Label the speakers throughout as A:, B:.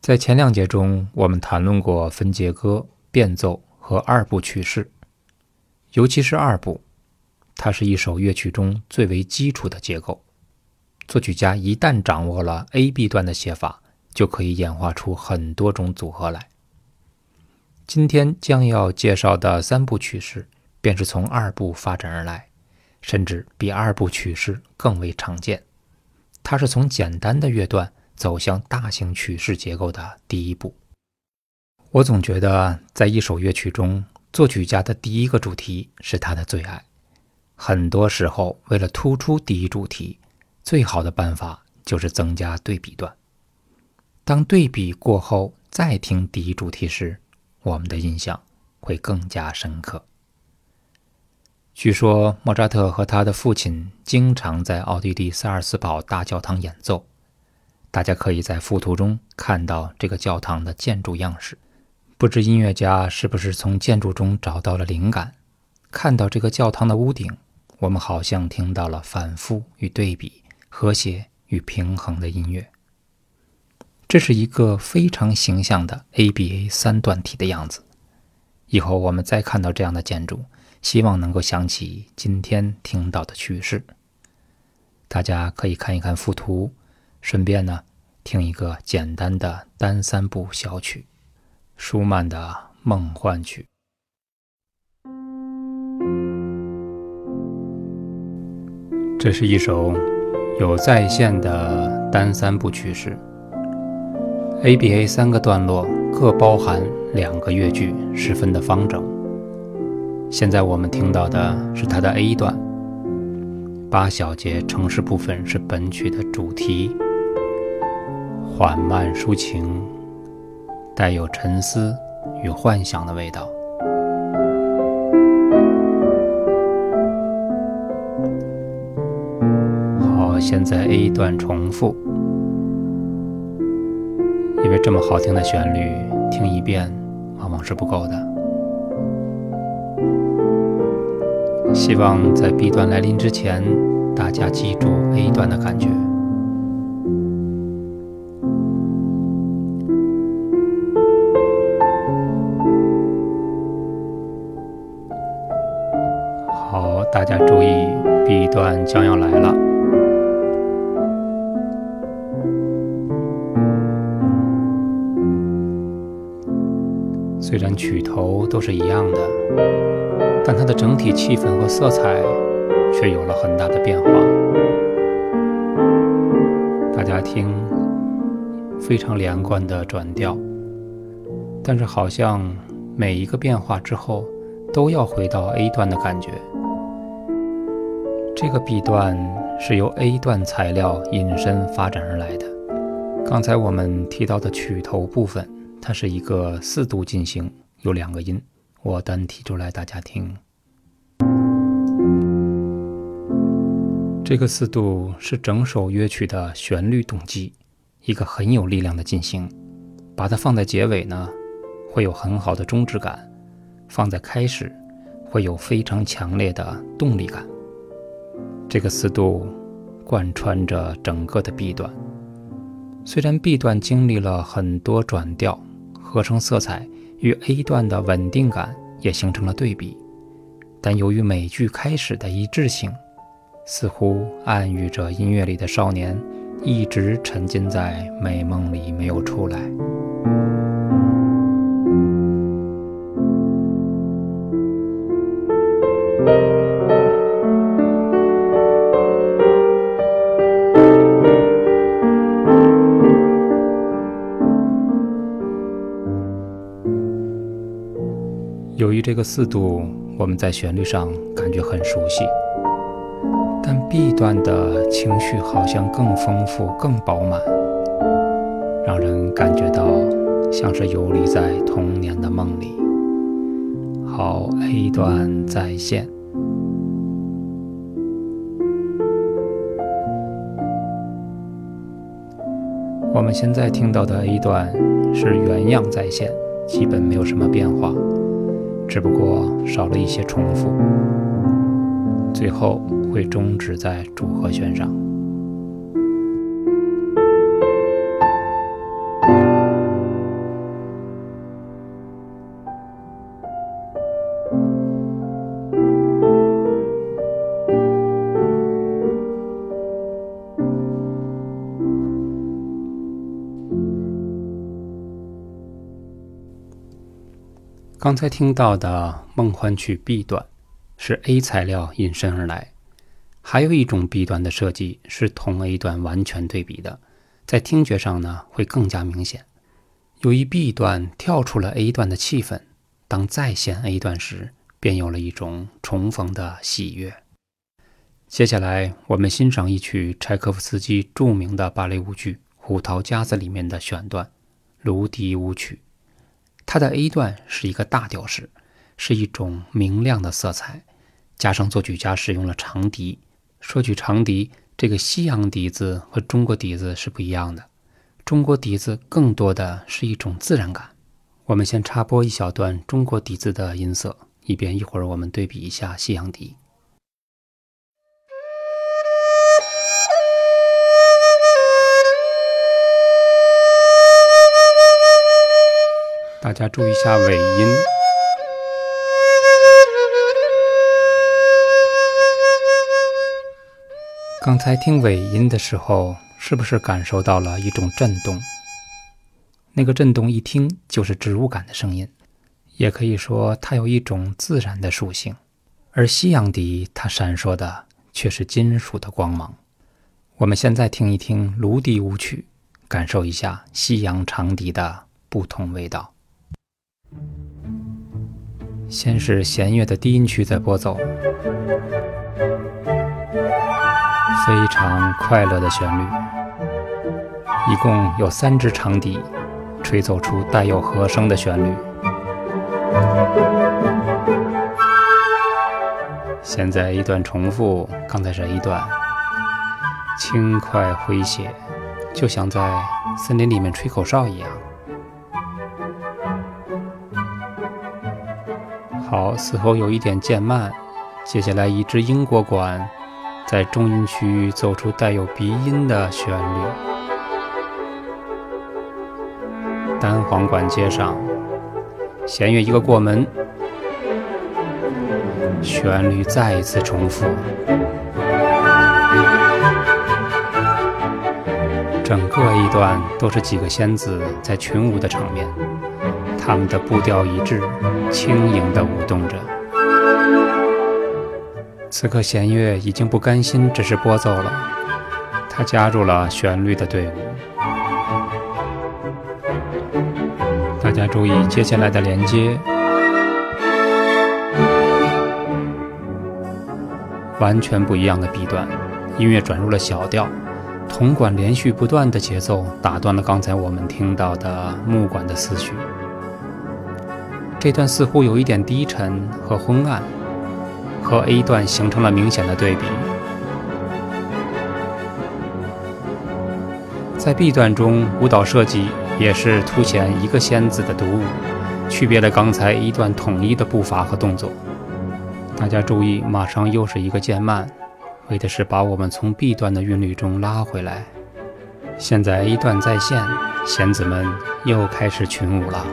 A: 在前两节中，我们谈论过分节歌、变奏和二部曲式，尤其是二部，它是一首乐曲中最为基础的结构。作曲家一旦掌握了 A B 段的写法，就可以演化出很多种组合来。今天将要介绍的三部曲式，便是从二部发展而来，甚至比二部曲式更为常见。它是从简单的乐段。走向大型曲式结构的第一步。我总觉得，在一首乐曲中，作曲家的第一个主题是他的最爱。很多时候，为了突出第一主题，最好的办法就是增加对比段。当对比过后再听第一主题时，我们的印象会更加深刻。据说，莫扎特和他的父亲经常在奥地利萨尔斯堡大教堂演奏。大家可以在附图中看到这个教堂的建筑样式。不知音乐家是不是从建筑中找到了灵感？看到这个教堂的屋顶，我们好像听到了反复与对比、和谐与平衡的音乐。这是一个非常形象的 ABA 三段体的样子。以后我们再看到这样的建筑，希望能够想起今天听到的曲式。大家可以看一看附图。顺便呢，听一个简单的单三部小曲——舒曼的《梦幻曲》。这是一首有在线的单三部曲式，ABA 三个段落各包含两个乐句，十分的方整。现在我们听到的是它的 A 段，八小节城市部分是本曲的主题。缓慢抒情，带有沉思与幻想的味道。好，现在 A 段重复，因为这么好听的旋律，听一遍往往是不够的。希望在 B 段来临之前，大家记住 A 段的感觉。将要来了。虽然曲头都是一样的，但它的整体气氛和色彩却有了很大的变化。大家听，非常连贯的转调，但是好像每一个变化之后都要回到 A 段的感觉。这个 B 段是由 A 段材料引申发展而来的。刚才我们提到的曲头部分，它是一个四度进行，有两个音，我单提出来大家听。这个四度是整首乐曲的旋律动机，一个很有力量的进行。把它放在结尾呢，会有很好的终止感；放在开始，会有非常强烈的动力感。这个四度贯穿着整个的 B 段，虽然 B 段经历了很多转调，合成色彩与 A 段的稳定感也形成了对比，但由于每句开始的一致性，似乎暗喻着音乐里的少年一直沉浸在美梦里没有出来。由于这个四度，我们在旋律上感觉很熟悉，但 B 段的情绪好像更丰富、更饱满，让人感觉到像是游离在童年的梦里。好，A 段再现。我们现在听到的 A 段是原样再现，基本没有什么变化。只不过少了一些重复，最后会终止在主和弦上。刚才听到的梦幻曲 B 段是 A 材料引申而来，还有一种 B 段的设计是同 A 段完全对比的，在听觉上呢会更加明显。由于 B 段跳出了 A 段的气氛，当再现 A 段时，便有了一种重逢的喜悦。接下来，我们欣赏一曲柴可夫斯基著名的芭蕾舞剧《胡桃夹子》里面的选段《芦笛舞曲》。它的 A 段是一个大调式，是一种明亮的色彩，加上作曲家使用了长笛。说起长笛，这个西洋笛子和中国笛子是不一样的，中国笛子更多的是一种自然感。我们先插播一小段中国笛子的音色，以便一会儿我们对比一下西洋笛。大家注意一下尾音。刚才听尾音的时候，是不是感受到了一种震动？那个震动一听就是植物感的声音，也可以说它有一种自然的属性。而西洋笛它闪烁的却是金属的光芒。我们现在听一听芦笛舞曲，感受一下西洋长笛的不同味道。先是弦乐的低音区在播奏，非常快乐的旋律。一共有三支长笛，吹奏出带有和声的旋律。现在一段重复，刚才是一段，轻快诙谐，就像在森林里面吹口哨一样。好，似乎有一点渐慢。接下来，一支英国管在中音区奏出带有鼻音的旋律，单簧管接上，弦乐一个过门，旋律再一次重复，整个一段都是几个仙子在群舞的场面。他们的步调一致，轻盈地舞动着。此刻弦乐已经不甘心只是拨奏了，它加入了旋律的队伍。大家注意接下来的连接，完全不一样的 B 段，音乐转入了小调，铜管连续不断的节奏打断了刚才我们听到的木管的思绪。这段似乎有一点低沉和昏暗，和 A 段形成了明显的对比。在 B 段中，舞蹈设计也是凸显一个仙子的独舞，区别了刚才一段统一的步伐和动作。大家注意，马上又是一个渐慢，为的是把我们从 B 段的韵律中拉回来。现在 A 段再现，仙子们又开始群舞了。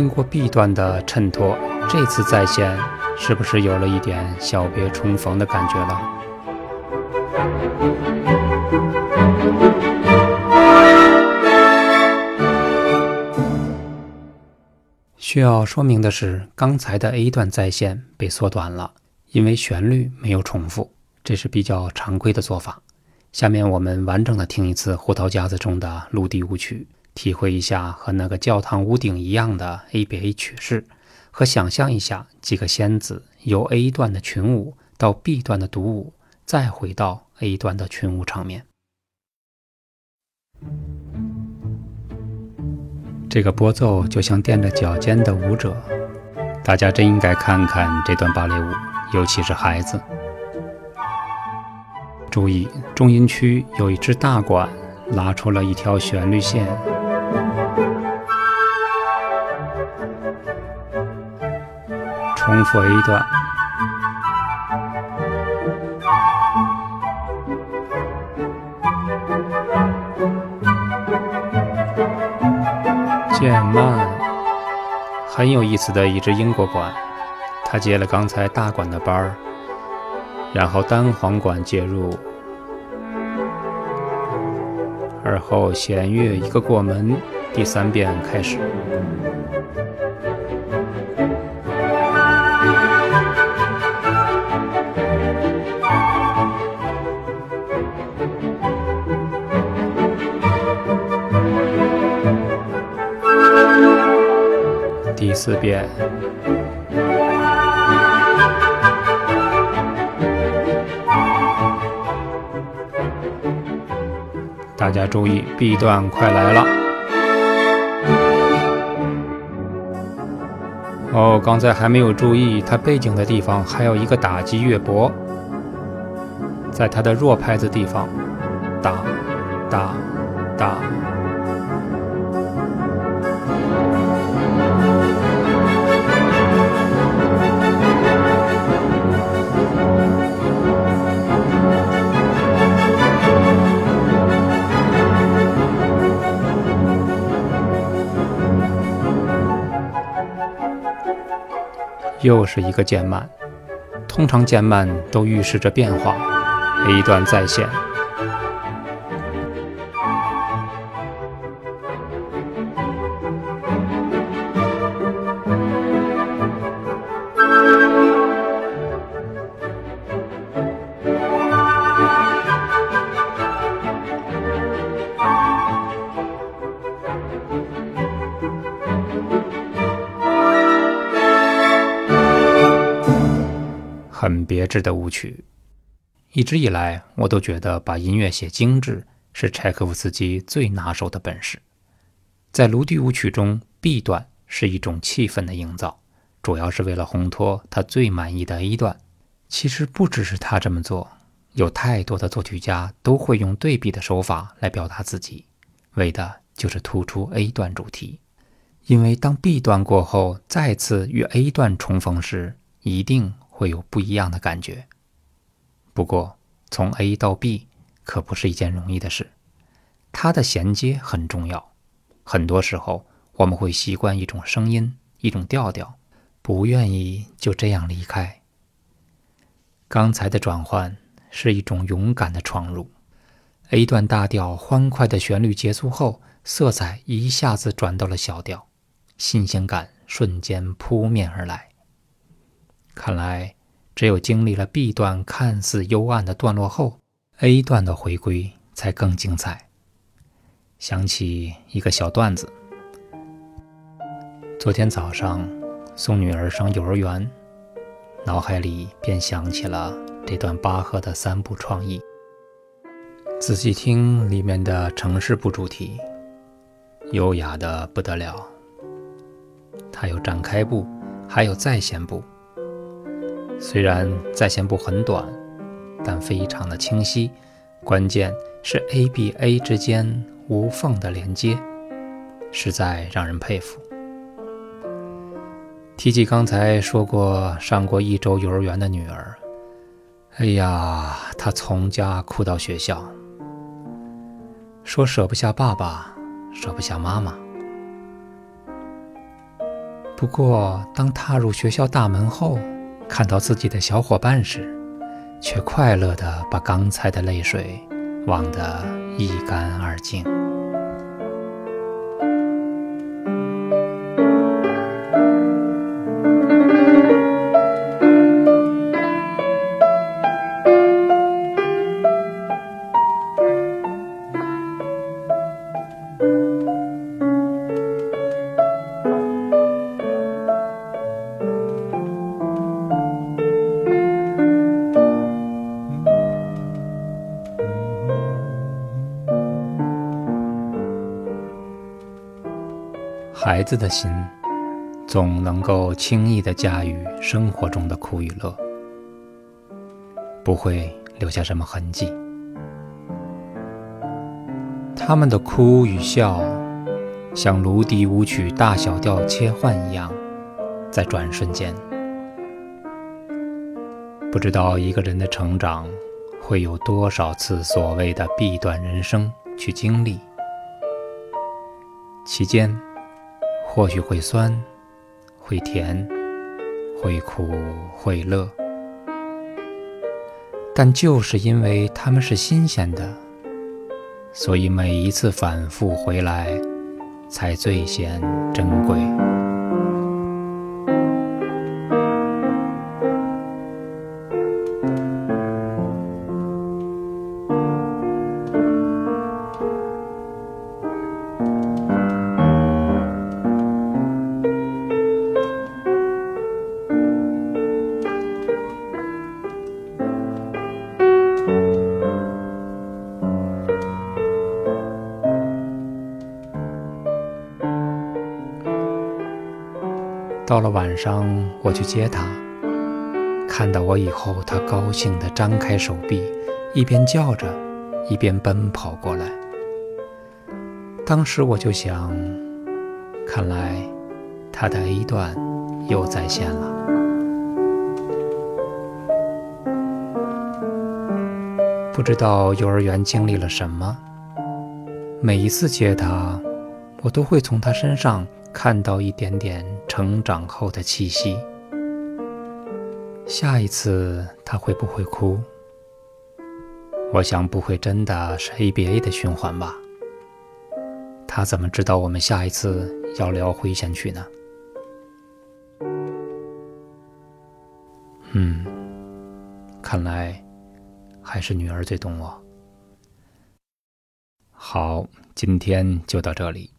A: 经过 B 段的衬托，这次再现是不是有了一点小别重逢的感觉了？需要说明的是，刚才的 A 段再现被缩短了，因为旋律没有重复，这是比较常规的做法。下面我们完整的听一次《胡桃夹子》中的陆地舞曲。体会一下和那个教堂屋顶一样的 ABA 曲式，和想象一下几个仙子由 A 段的群舞到 B 段的独舞，再回到 A 段的群舞场面。这个拨奏就像垫着脚尖的舞者，大家真应该看看这段芭蕾舞，尤其是孩子。注意，中音区有一支大管拉出了一条旋律线。重复 A 段，渐慢，很有意思的一支英国管，他接了刚才大管的班儿，然后单簧管介入，而后弦乐一个过门，第三遍开始。第四遍。大家注意，B 段快来了。哦，刚才还没有注意，它背景的地方还有一个打击乐拨，在它的弱拍子地方，打，打，打。又是一个渐慢，通常渐慢都预示着变化。一段再现。别致的舞曲，一直以来我都觉得把音乐写精致是柴可夫斯基最拿手的本事。在卢迪舞曲中，B 段是一种气氛的营造，主要是为了烘托他最满意的 A 段。其实不只是他这么做，有太多的作曲家都会用对比的手法来表达自己，为的就是突出 A 段主题。因为当 B 段过后再次与 A 段重逢时，一定。会有不一样的感觉。不过，从 A 到 B 可不是一件容易的事，它的衔接很重要。很多时候，我们会习惯一种声音、一种调调，不愿意就这样离开。刚才的转换是一种勇敢的闯入。A 段大调欢快的旋律结束后，色彩一下子转到了小调，新鲜感瞬间扑面而来。看来，只有经历了 B 段看似幽暗的段落后，A 段的回归才更精彩。想起一个小段子：昨天早上送女儿上幼儿园，脑海里便想起了这段巴赫的三部创意。仔细听里面的城市部主题，优雅的不得了。它有展开部，还有再现部。虽然在线部很短，但非常的清晰。关键是 A B A 之间无缝的连接，实在让人佩服。提起刚才说过上过一周幼儿园的女儿，哎呀，她从家哭到学校，说舍不下爸爸，舍不下妈妈。不过当踏入学校大门后，看到自己的小伙伴时，却快乐地把刚才的泪水忘得一干二净。孩子的心总能够轻易地驾驭生活中的苦与乐，不会留下什么痕迹。他们的哭与笑，像芦笛舞曲大小调切换一样，在转瞬间。不知道一个人的成长会有多少次所谓的弊端人生去经历，期间。或许会酸，会甜，会苦，会乐。但就是因为它们是新鲜的，所以每一次反复回来，才最显珍贵。到了晚上，我去接他。看到我以后，他高兴地张开手臂，一边叫着，一边奔跑过来。当时我就想，看来他的 A 段又在线了。不知道幼儿园经历了什么，每一次接他，我都会从他身上。看到一点点成长后的气息。下一次他会不会哭？我想不会，真的是 ABA 的循环吧？他怎么知道我们下一次要聊回旋曲呢？嗯，看来还是女儿最懂我。好，今天就到这里。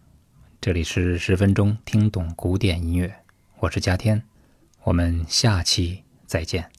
A: 这里是十分钟听懂古典音乐，我是嘉天，我们下期再见。